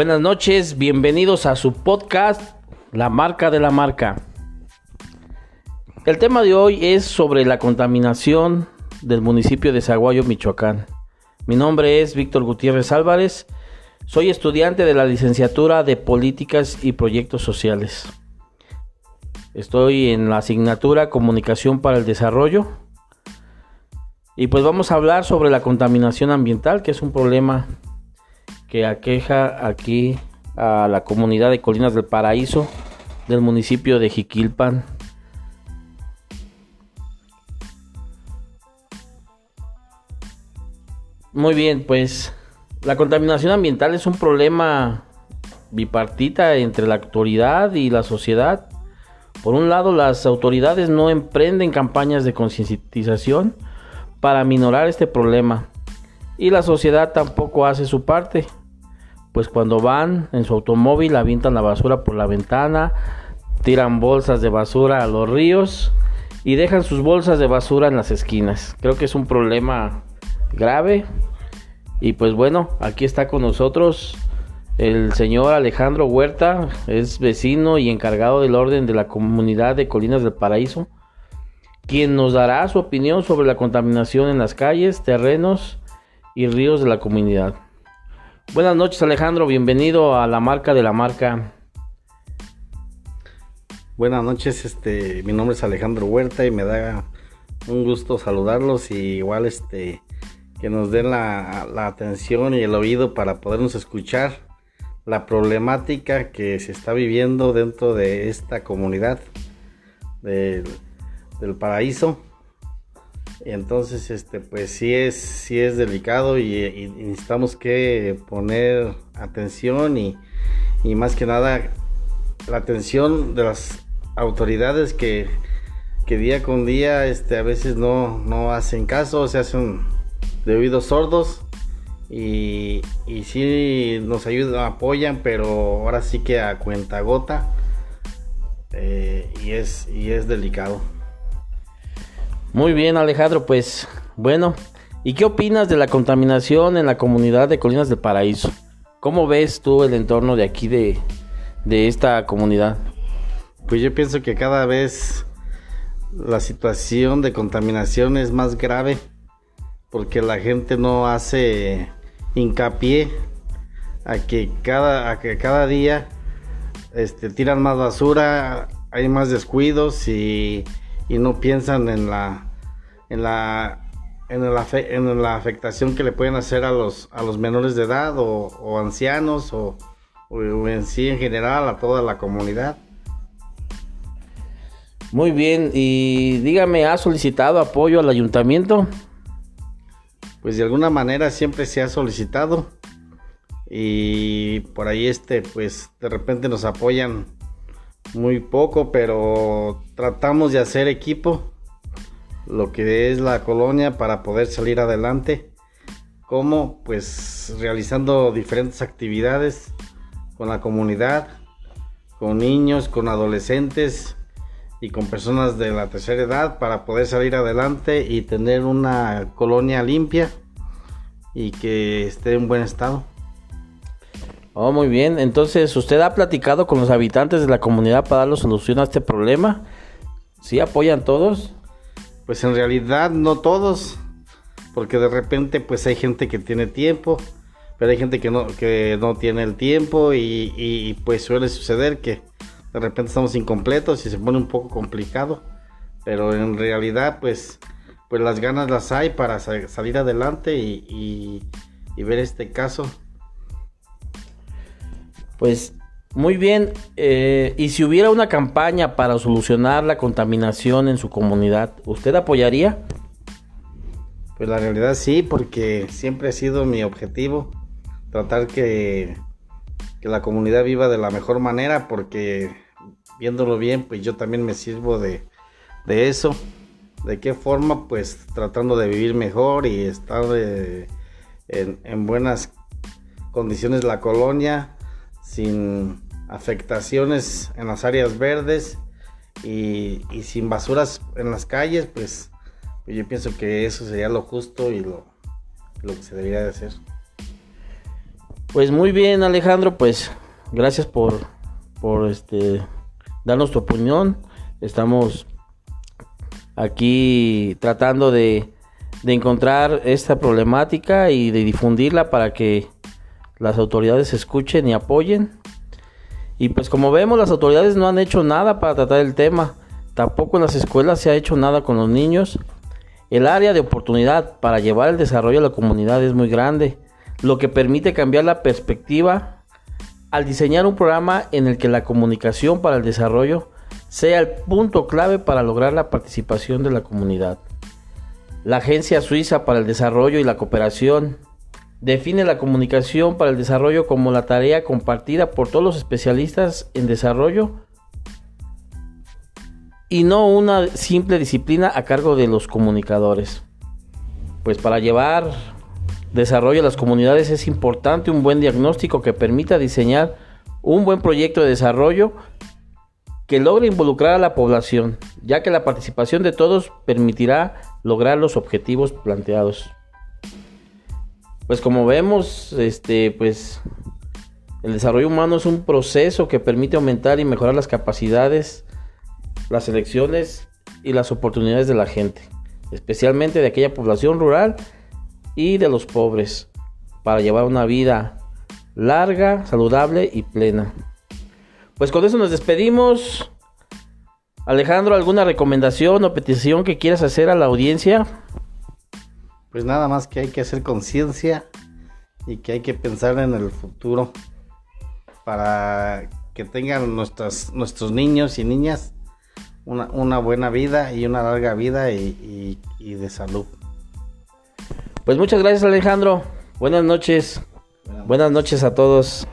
Buenas noches, bienvenidos a su podcast La marca de la marca. El tema de hoy es sobre la contaminación del municipio de Zaguayo, Michoacán. Mi nombre es Víctor Gutiérrez Álvarez, soy estudiante de la licenciatura de Políticas y Proyectos Sociales. Estoy en la asignatura Comunicación para el Desarrollo. Y pues vamos a hablar sobre la contaminación ambiental, que es un problema que aqueja aquí a la comunidad de Colinas del Paraíso del municipio de Jiquilpan. Muy bien, pues la contaminación ambiental es un problema bipartita entre la autoridad y la sociedad. Por un lado, las autoridades no emprenden campañas de concientización para minorar este problema y la sociedad tampoco hace su parte pues cuando van en su automóvil avientan la basura por la ventana, tiran bolsas de basura a los ríos y dejan sus bolsas de basura en las esquinas. Creo que es un problema grave y pues bueno, aquí está con nosotros el señor Alejandro Huerta, es vecino y encargado del orden de la comunidad de Colinas del Paraíso, quien nos dará su opinión sobre la contaminación en las calles, terrenos y ríos de la comunidad. Buenas noches Alejandro, bienvenido a la marca de la marca. Buenas noches, este, mi nombre es Alejandro Huerta y me da un gusto saludarlos y igual este que nos den la, atención y el oído para podernos escuchar la problemática que se está viviendo dentro de esta comunidad del paraíso entonces, este, pues sí es, sí es delicado y, necesitamos que poner atención y, más que nada la atención de las autoridades que, día con día este, a veces no, no hacen caso, se hacen de oídos sordos y, y sí nos ayudan, apoyan, pero ahora sí que a cuenta gota eh, y, es, y es delicado. Muy bien, Alejandro, pues bueno, ¿y qué opinas de la contaminación en la comunidad de Colinas del Paraíso? ¿Cómo ves tú el entorno de aquí de, de esta comunidad? Pues yo pienso que cada vez la situación de contaminación es más grave porque la gente no hace hincapié a que cada, a que cada día este, tiran más basura, hay más descuidos y y no piensan en la en la en la, en la afectación que le pueden hacer a los a los menores de edad o, ancianos o, en sí en general a toda la comunidad. Muy bien, y dígame, ¿ha solicitado apoyo al ayuntamiento? Pues de alguna manera siempre se ha solicitado y por ahí este pues de repente nos apoyan muy poco, pero tratamos de hacer equipo, lo que es la colonia, para poder salir adelante. Como pues realizando diferentes actividades con la comunidad, con niños, con adolescentes y con personas de la tercera edad para poder salir adelante y tener una colonia limpia y que esté en buen estado. Oh, muy bien. Entonces, ¿usted ha platicado con los habitantes de la comunidad para darle solución a este problema? ¿Sí apoyan todos? Pues en realidad no todos, porque de repente pues hay gente que tiene tiempo, pero hay gente que no, que no tiene el tiempo y, pues suele suceder que de repente estamos incompletos y se pone un poco complicado, pero en realidad pues, pues las ganas las hay para salir adelante y ver este caso. Pues muy bien, eh, y si hubiera una campaña para solucionar la contaminación en su comunidad, ¿usted apoyaría? Pues la realidad sí, porque siempre ha sido mi objetivo tratar que, que la comunidad viva de la mejor manera, porque viéndolo bien, pues yo también me sirvo de, de eso. ¿De qué forma? Pues tratando de vivir mejor y estar eh, en, en buenas condiciones la colonia sin afectaciones en las áreas verdes y, sin basuras en las calles, pues, yo pienso que eso sería lo justo y lo, lo que se debería de hacer. Pues muy bien, Alejandro, pues gracias por, por este darnos tu opinión. Estamos aquí tratando de, de encontrar esta problemática y de difundirla para que las autoridades escuchen y apoyen. Y pues como vemos, las autoridades no han hecho nada para tratar el tema. Tampoco en las escuelas se ha hecho nada con los niños. El área de oportunidad para llevar el desarrollo a la comunidad es muy grande lo que permite cambiar la perspectiva al diseñar un programa en el que la comunicación para el desarrollo sea el punto clave para lograr la participación de la comunidad. La Agencia Suiza para el Desarrollo y la Cooperación define la comunicación para el desarrollo como la tarea compartida por todos los especialistas en desarrollo y no una simple disciplina a cargo de los comunicadores. Pues para llevar desarrollo de las comunidades es importante un buen diagnóstico que permita diseñar un buen proyecto de desarrollo que logre involucrar a la población, ya que la participación de todos permitirá lograr los objetivos planteados. Pues como vemos, este pues el desarrollo humano es un proceso que permite aumentar y mejorar las capacidades, las elecciones y las oportunidades de la gente, especialmente de aquella población rural y de los pobres para llevar una vida larga, saludable y plena. Pues con eso nos despedimos. Alejandro, ¿alguna recomendación o petición que quieras hacer a la audiencia? Pues nada más que hay que hacer conciencia y que hay que pensar en el futuro para que tengan nuestros, nuestros niños y niñas una, buena vida y una larga vida y de salud. Pues muchas gracias Alejandro. Buenas noches. Buenas noches a todos.